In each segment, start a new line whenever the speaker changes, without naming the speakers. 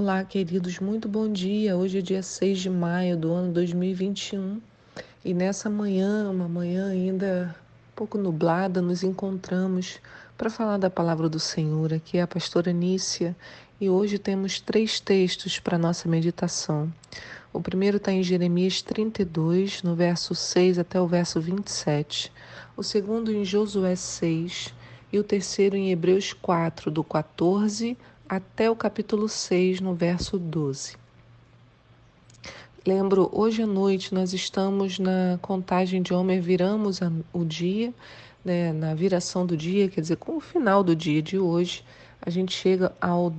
Olá, queridos, muito bom dia. Hoje é dia 6 de maio do ano 2021 e nessa manhã, uma manhã ainda um pouco nublada, nos encontramos para falar da palavra do Senhor. Aqui é a pastora Nícia e hoje temos três textos para nossa meditação. O primeiro está em Jeremias 32, no verso 6 até o verso 27. O segundo em Josué 6 e o terceiro em Hebreus 4, do 14 até o capítulo 6, no verso 12. Lembro, hoje à noite nós estamos na contagem de Homer, viramos o dia, né, na viração do dia, quer dizer, com o final do dia de hoje, a gente chega ao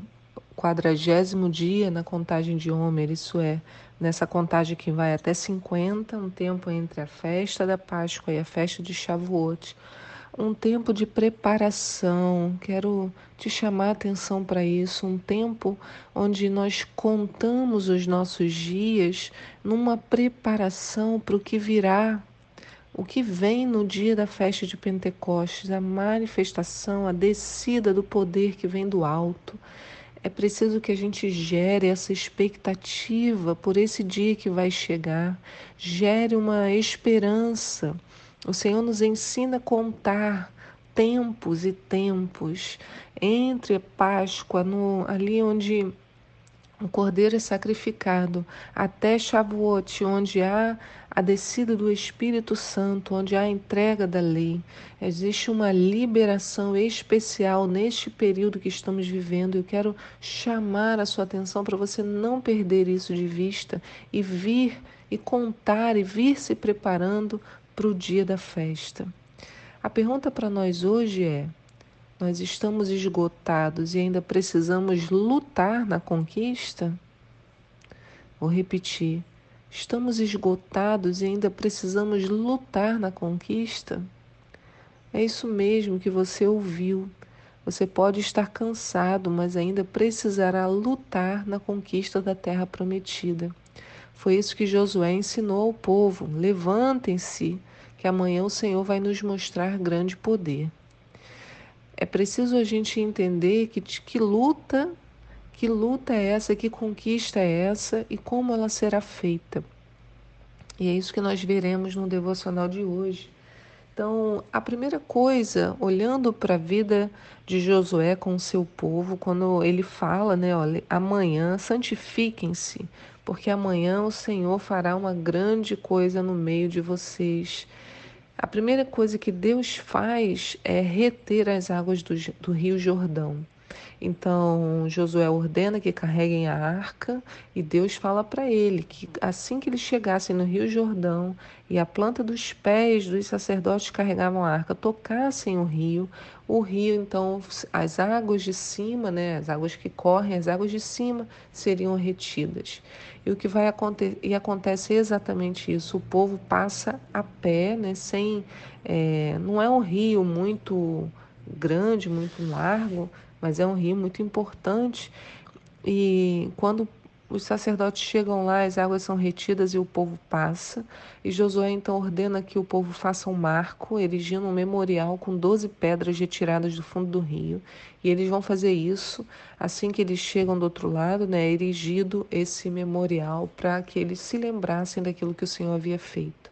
quadragésimo dia na contagem de Homer, isso é, nessa contagem que vai até 50, um tempo entre a festa da Páscoa e a festa de Shavuot um tempo de preparação. Quero te chamar a atenção para isso, um tempo onde nós contamos os nossos dias numa preparação para o que virá, o que vem no dia da festa de Pentecostes, a manifestação, a descida do poder que vem do alto. É preciso que a gente gere essa expectativa por esse dia que vai chegar, gere uma esperança o Senhor nos ensina a contar tempos e tempos entre a Páscoa, no, ali onde o cordeiro é sacrificado, até Shavuot, onde há a descida do Espírito Santo, onde há a entrega da lei. Existe uma liberação especial neste período que estamos vivendo. Eu quero chamar a sua atenção para você não perder isso de vista e vir e contar e vir se preparando para o dia da festa. A pergunta para nós hoje é: nós estamos esgotados e ainda precisamos lutar na conquista? Vou repetir: estamos esgotados e ainda precisamos lutar na conquista? É isso mesmo que você ouviu. Você pode estar cansado, mas ainda precisará lutar na conquista da terra prometida. Foi isso que Josué ensinou ao povo: levantem-se, que amanhã o Senhor vai nos mostrar grande poder. É preciso a gente entender que, que luta, que luta é essa, que conquista é essa e como ela será feita. E é isso que nós veremos no devocional de hoje. Então, a primeira coisa, olhando para a vida de Josué com o seu povo, quando ele fala, né, olha, amanhã santifiquem-se, porque amanhã o Senhor fará uma grande coisa no meio de vocês. A primeira coisa que Deus faz é reter as águas do, do Rio Jordão. Então Josué ordena que carreguem a arca e Deus fala para ele que assim que eles chegassem no Rio Jordão e a planta dos pés dos sacerdotes carregavam a arca tocassem o rio, o rio então as águas de cima, né, as águas que correm, as águas de cima seriam retidas. E o que vai acontecer e acontece exatamente isso. O povo passa a pé, né, sem é, não é um rio muito grande, muito largo, mas é um rio muito importante. E quando os sacerdotes chegam lá, as águas são retidas e o povo passa. E Josué então ordena que o povo faça um marco, erigindo um memorial com 12 pedras retiradas do fundo do rio. E eles vão fazer isso assim que eles chegam do outro lado, né, erigido esse memorial para que eles se lembrassem daquilo que o Senhor havia feito.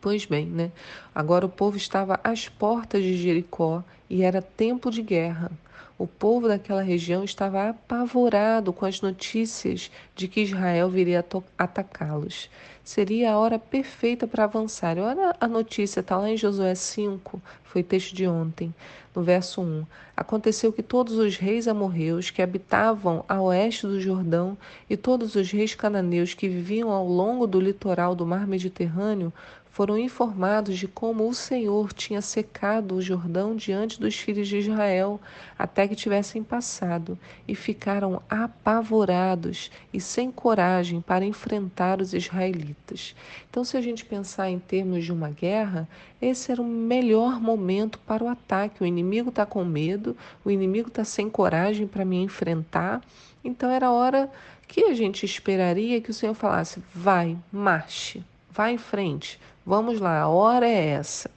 Pois bem, né? Agora o povo estava às portas de Jericó e era tempo de guerra. O povo daquela região estava apavorado com as notícias de que Israel viria atacá-los. Seria a hora perfeita para avançar. Olha a notícia, está lá em Josué 5, foi texto de ontem, no verso 1. Aconteceu que todos os reis amorreus que habitavam a oeste do Jordão e todos os reis cananeus que viviam ao longo do litoral do mar Mediterrâneo foram informados de como o Senhor tinha secado o Jordão diante dos filhos de Israel, até que tivessem passado, e ficaram apavorados e sem coragem para enfrentar os israelitas. Então, se a gente pensar em termos de uma guerra, esse era o melhor momento para o ataque. O inimigo está com medo, o inimigo está sem coragem para me enfrentar. Então, era a hora que a gente esperaria que o Senhor falasse: vai, marche, vá em frente, Vamos lá, a hora é essa.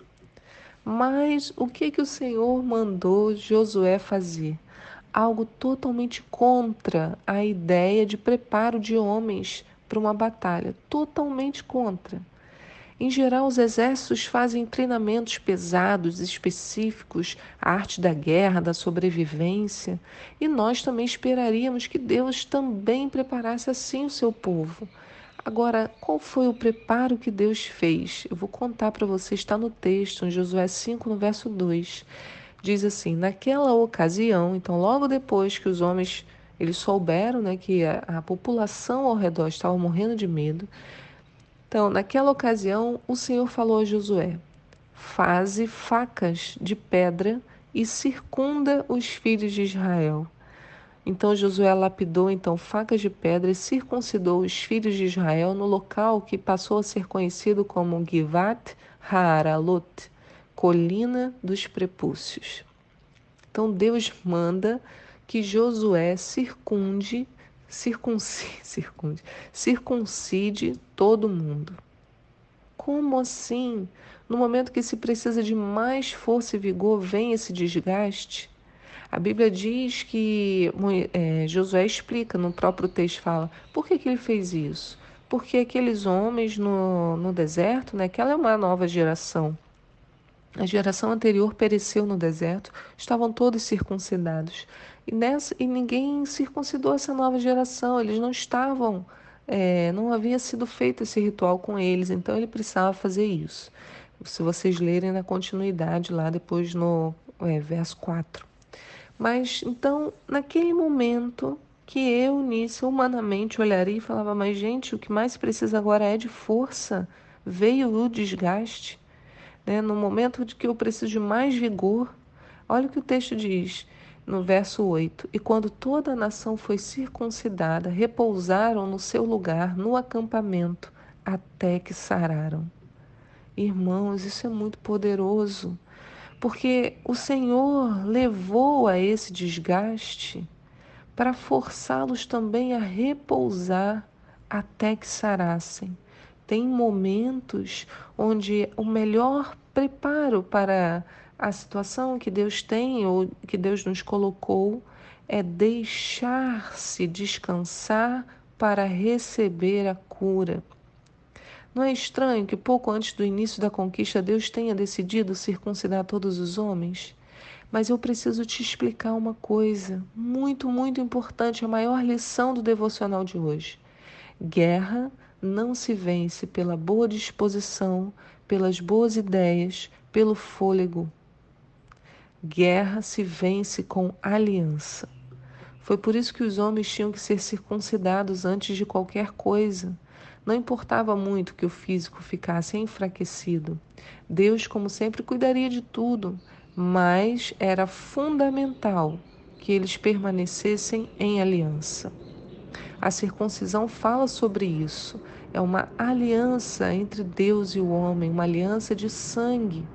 Mas o que que o Senhor mandou Josué fazer? algo totalmente contra a ideia de preparo de homens para uma batalha, totalmente contra. Em geral, os exércitos fazem treinamentos pesados, específicos, a arte da guerra, da sobrevivência, e nós também esperaríamos que Deus também preparasse assim o seu povo. Agora, qual foi o preparo que Deus fez? Eu vou contar para você, está no texto, em Josué 5, no verso 2. Diz assim: Naquela ocasião, então, logo depois que os homens eles souberam né, que a, a população ao redor estava morrendo de medo, então, naquela ocasião, o Senhor falou a Josué: Faze facas de pedra e circunda os filhos de Israel. Então Josué lapidou então facas de pedra e circuncidou os filhos de Israel no local que passou a ser conhecido como Givat Haaralot, colina dos prepúcios. Então Deus manda que Josué circunde circuncide, circuncide, circuncide todo mundo. Como assim? No momento que se precisa de mais força e vigor, vem esse desgaste? A Bíblia diz que é, Josué explica no próprio texto, fala, por que, que ele fez isso? Porque aqueles homens no, no deserto, né, aquela é uma nova geração. A geração anterior pereceu no deserto, estavam todos circuncidados. E, nessa, e ninguém circuncidou essa nova geração, eles não estavam, é, não havia sido feito esse ritual com eles, então ele precisava fazer isso. Se vocês lerem na continuidade lá depois no é, verso 4. Mas então, naquele momento que eu, nisso, humanamente olharia e falava: Mas, gente, o que mais precisa agora é de força. Veio o desgaste. Né? No momento de que eu preciso de mais vigor, olha o que o texto diz no verso 8: E quando toda a nação foi circuncidada, repousaram no seu lugar, no acampamento, até que sararam. Irmãos, isso é muito poderoso, porque o Senhor levou a esse desgaste para forçá-los também a repousar até que sarassem. Tem momentos onde o melhor preparo para a situação que Deus tem ou que Deus nos colocou é deixar-se descansar para receber a cura. Não é estranho que pouco antes do início da conquista Deus tenha decidido circuncidar todos os homens? Mas eu preciso te explicar uma coisa muito, muito importante, a maior lição do devocional de hoje. Guerra não se vence pela boa disposição, pelas boas ideias, pelo fôlego, Guerra se vence com aliança. Foi por isso que os homens tinham que ser circuncidados antes de qualquer coisa. Não importava muito que o físico ficasse enfraquecido. Deus, como sempre, cuidaria de tudo, mas era fundamental que eles permanecessem em aliança. A circuncisão fala sobre isso. É uma aliança entre Deus e o homem, uma aliança de sangue.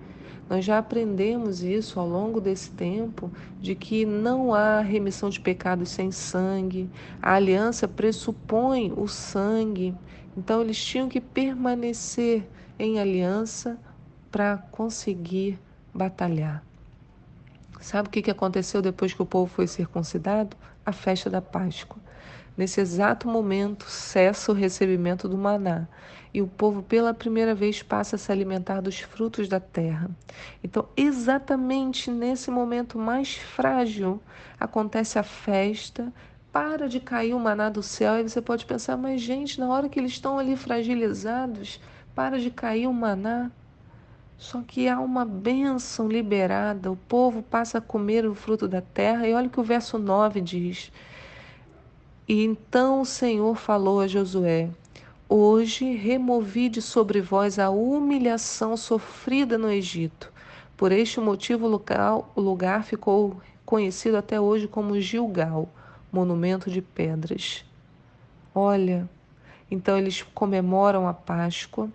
Nós já aprendemos isso ao longo desse tempo, de que não há remissão de pecados sem sangue, a aliança pressupõe o sangue, então eles tinham que permanecer em aliança para conseguir batalhar. Sabe o que aconteceu depois que o povo foi circuncidado? A festa da Páscoa. Nesse exato momento, cessa o recebimento do maná e o povo pela primeira vez passa a se alimentar dos frutos da terra. Então, exatamente nesse momento mais frágil, acontece a festa, para de cair o maná do céu, e você pode pensar, mas gente, na hora que eles estão ali fragilizados, para de cair o maná. Só que há uma bênção liberada, o povo passa a comer o fruto da terra, e olha o que o verso 9 diz. E então o Senhor falou a Josué: Hoje removi de sobre vós a humilhação sofrida no Egito. Por este motivo, o lugar ficou conhecido até hoje como Gilgal, monumento de pedras. Olha, então eles comemoram a Páscoa,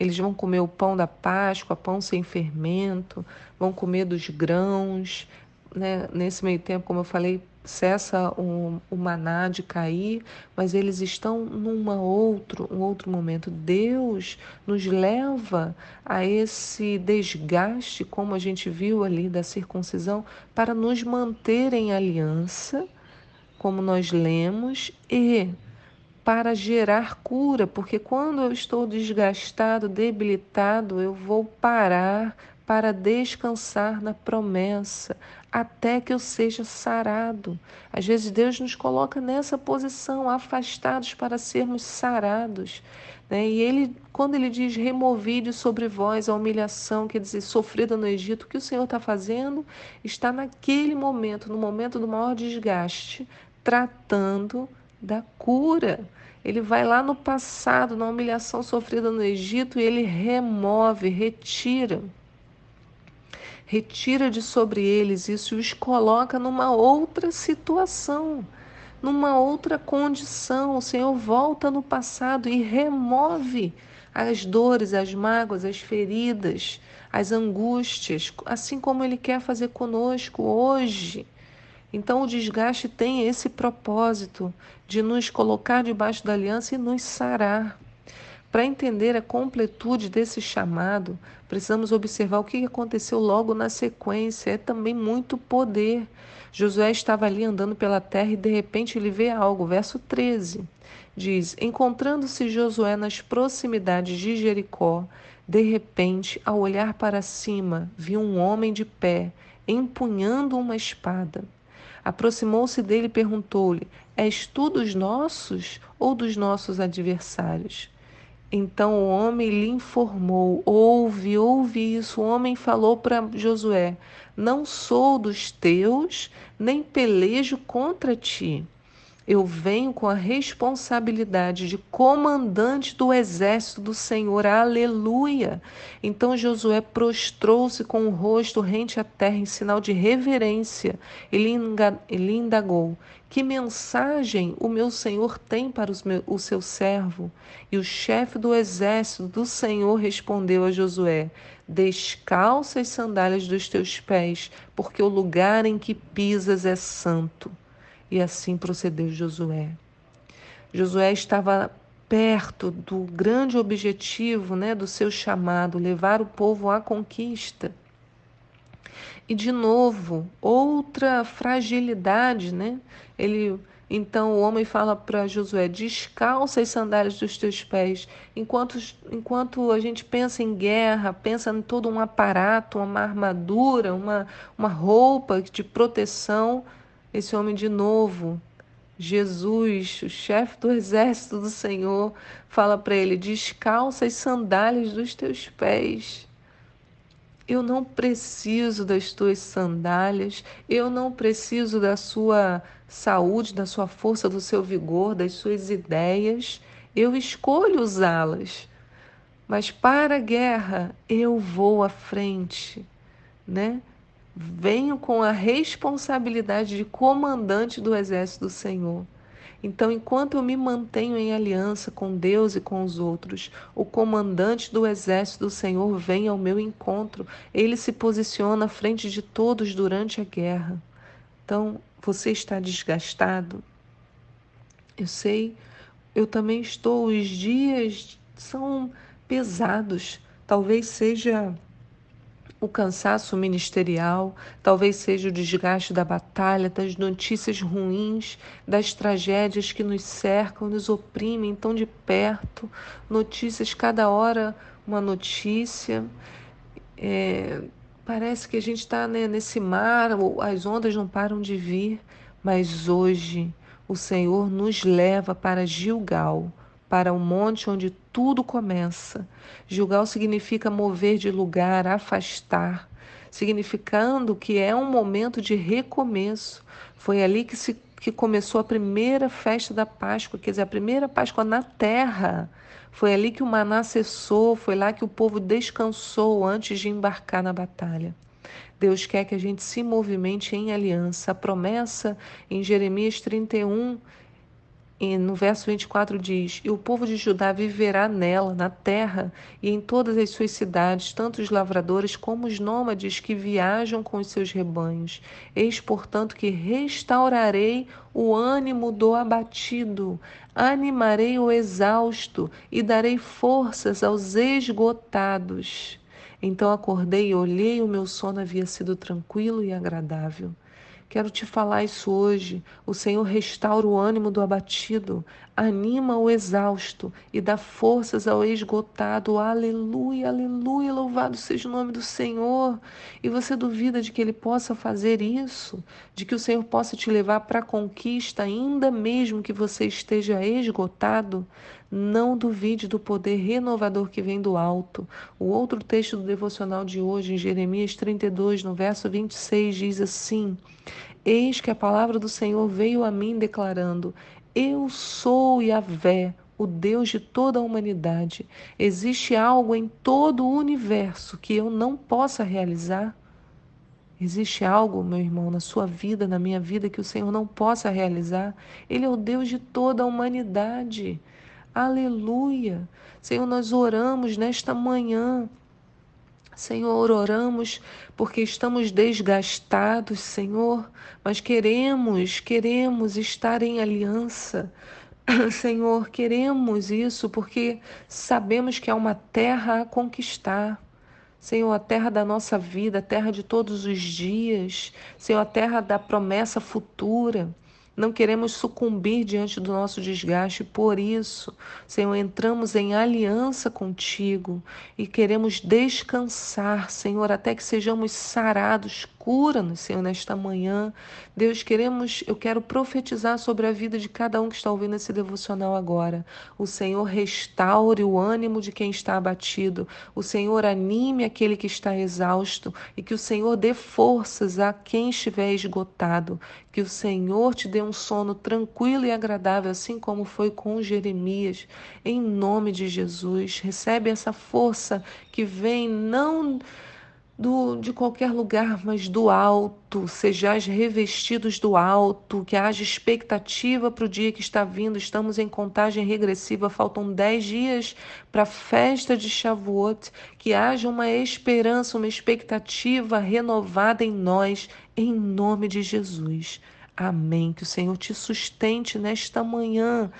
eles vão comer o pão da Páscoa, pão sem fermento, vão comer dos grãos. Né? Nesse meio tempo, como eu falei, cessa o, o maná de cair, mas eles estão numa outro, um outro momento. Deus nos leva a esse desgaste, como a gente viu ali da circuncisão, para nos manter em aliança, como nós lemos, e para gerar cura, porque quando eu estou desgastado, debilitado, eu vou parar para descansar na promessa, até que eu seja sarado. Às vezes Deus nos coloca nessa posição, afastados para sermos sarados. Né? E ele, quando ele diz removide sobre vós a humilhação, quer dizer, sofrida no Egito, o que o Senhor está fazendo? Está naquele momento, no momento do maior desgaste, tratando da cura. Ele vai lá no passado, na humilhação sofrida no Egito, e ele remove, retira retira de sobre eles isso e os coloca numa outra situação, numa outra condição. O Senhor volta no passado e remove as dores, as mágoas, as feridas, as angústias, assim como Ele quer fazer conosco hoje. Então, o desgaste tem esse propósito de nos colocar debaixo da aliança e nos sarar. Para entender a completude desse chamado, precisamos observar o que aconteceu logo na sequência. É também muito poder. Josué estava ali andando pela terra e de repente ele vê algo. Verso 13 diz: Encontrando-se Josué nas proximidades de Jericó, de repente, ao olhar para cima, viu um homem de pé, empunhando uma espada. Aproximou-se dele e perguntou-lhe: És tu dos nossos ou dos nossos adversários? Então o homem lhe informou: Ouve, ouve isso. O homem falou para Josué: Não sou dos teus, nem pelejo contra ti eu venho com a responsabilidade de comandante do exército do Senhor. Aleluia! Então Josué prostrou-se com o rosto rente à terra em sinal de reverência. Ele, ele indagou: Que mensagem o meu Senhor tem para meu, o seu servo? E o chefe do exército do Senhor respondeu a Josué: Descalça as sandálias dos teus pés, porque o lugar em que pisas é santo. E assim procedeu Josué. Josué estava perto do grande objetivo, né, do seu chamado, levar o povo à conquista. E de novo, outra fragilidade, né? Ele então o homem fala para Josué: descalça as sandálias dos teus pés. Enquanto, enquanto a gente pensa em guerra, pensa em todo um aparato, uma armadura, uma, uma roupa de proteção, esse homem de novo, Jesus, o chefe do exército do Senhor, fala para ele: descalça as sandálias dos teus pés. Eu não preciso das tuas sandálias, eu não preciso da sua saúde, da sua força, do seu vigor, das suas ideias. Eu escolho usá-las. Mas para a guerra, eu vou à frente, né? Venho com a responsabilidade de comandante do exército do Senhor. Então, enquanto eu me mantenho em aliança com Deus e com os outros, o comandante do exército do Senhor vem ao meu encontro. Ele se posiciona à frente de todos durante a guerra. Então, você está desgastado? Eu sei, eu também estou. Os dias são pesados. Talvez seja o cansaço ministerial, talvez seja o desgaste da batalha, das notícias ruins, das tragédias que nos cercam, nos oprimem tão de perto, notícias, cada hora uma notícia. É, parece que a gente está né, nesse mar, as ondas não param de vir, mas hoje o Senhor nos leva para Gilgal para o monte onde tudo começa. Julgar significa mover de lugar, afastar, significando que é um momento de recomeço. Foi ali que, se, que começou a primeira festa da Páscoa, quer dizer, a primeira Páscoa na terra. Foi ali que o maná cessou, foi lá que o povo descansou antes de embarcar na batalha. Deus quer que a gente se movimente em aliança. A promessa em Jeremias 31 E no verso 24 diz: E o povo de Judá viverá nela, na terra, e em todas as suas cidades, tanto os lavradores como os nômades que viajam com os seus rebanhos. Eis, portanto, que restaurarei o ânimo do abatido, animarei o exausto e darei forças aos esgotados. Então acordei e olhei, o meu sono havia sido tranquilo e agradável. Quero te falar isso hoje. O Senhor restaura o ânimo do abatido, anima o exausto e dá forças ao esgotado. Aleluia, aleluia, louvado seja o nome do Senhor. E você duvida de que Ele possa fazer isso? De que o Senhor possa te levar para a conquista, ainda mesmo que você esteja esgotado? Não duvide do poder renovador que vem do alto. O outro texto do devocional de hoje, em Jeremias 32, no verso 26, diz assim: Eis que a palavra do Senhor veio a mim declarando: Eu sou Yahvé, o Deus de toda a humanidade. Existe algo em todo o universo que eu não possa realizar? Existe algo, meu irmão, na sua vida, na minha vida, que o Senhor não possa realizar? Ele é o Deus de toda a humanidade. Aleluia. Senhor, nós oramos nesta manhã. Senhor, oramos porque estamos desgastados, Senhor, mas queremos, queremos estar em aliança. Senhor, queremos isso porque sabemos que é uma terra a conquistar. Senhor, a terra da nossa vida, a terra de todos os dias, Senhor, a terra da promessa futura. Não queremos sucumbir diante do nosso desgaste, por isso, Senhor, entramos em aliança contigo e queremos descansar, Senhor, até que sejamos sarados, Cura-nos, Senhor, nesta manhã. Deus, queremos, eu quero profetizar sobre a vida de cada um que está ouvindo esse devocional agora. O Senhor restaure o ânimo de quem está abatido. O Senhor anime aquele que está exausto e que o Senhor dê forças a quem estiver esgotado. Que o Senhor te dê um sono tranquilo e agradável, assim como foi com Jeremias. Em nome de Jesus, recebe essa força que vem não do, de qualquer lugar, mas do alto, sejais revestidos do alto, que haja expectativa para o dia que está vindo. Estamos em contagem regressiva, faltam dez dias para a festa de Shavuot, que haja uma esperança, uma expectativa renovada em nós, em nome de Jesus. Amém. Que o Senhor te sustente nesta manhã.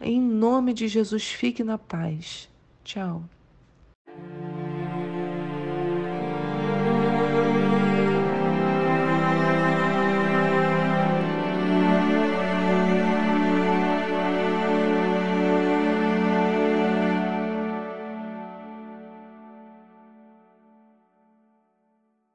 Em nome de Jesus, fique na paz. Tchau.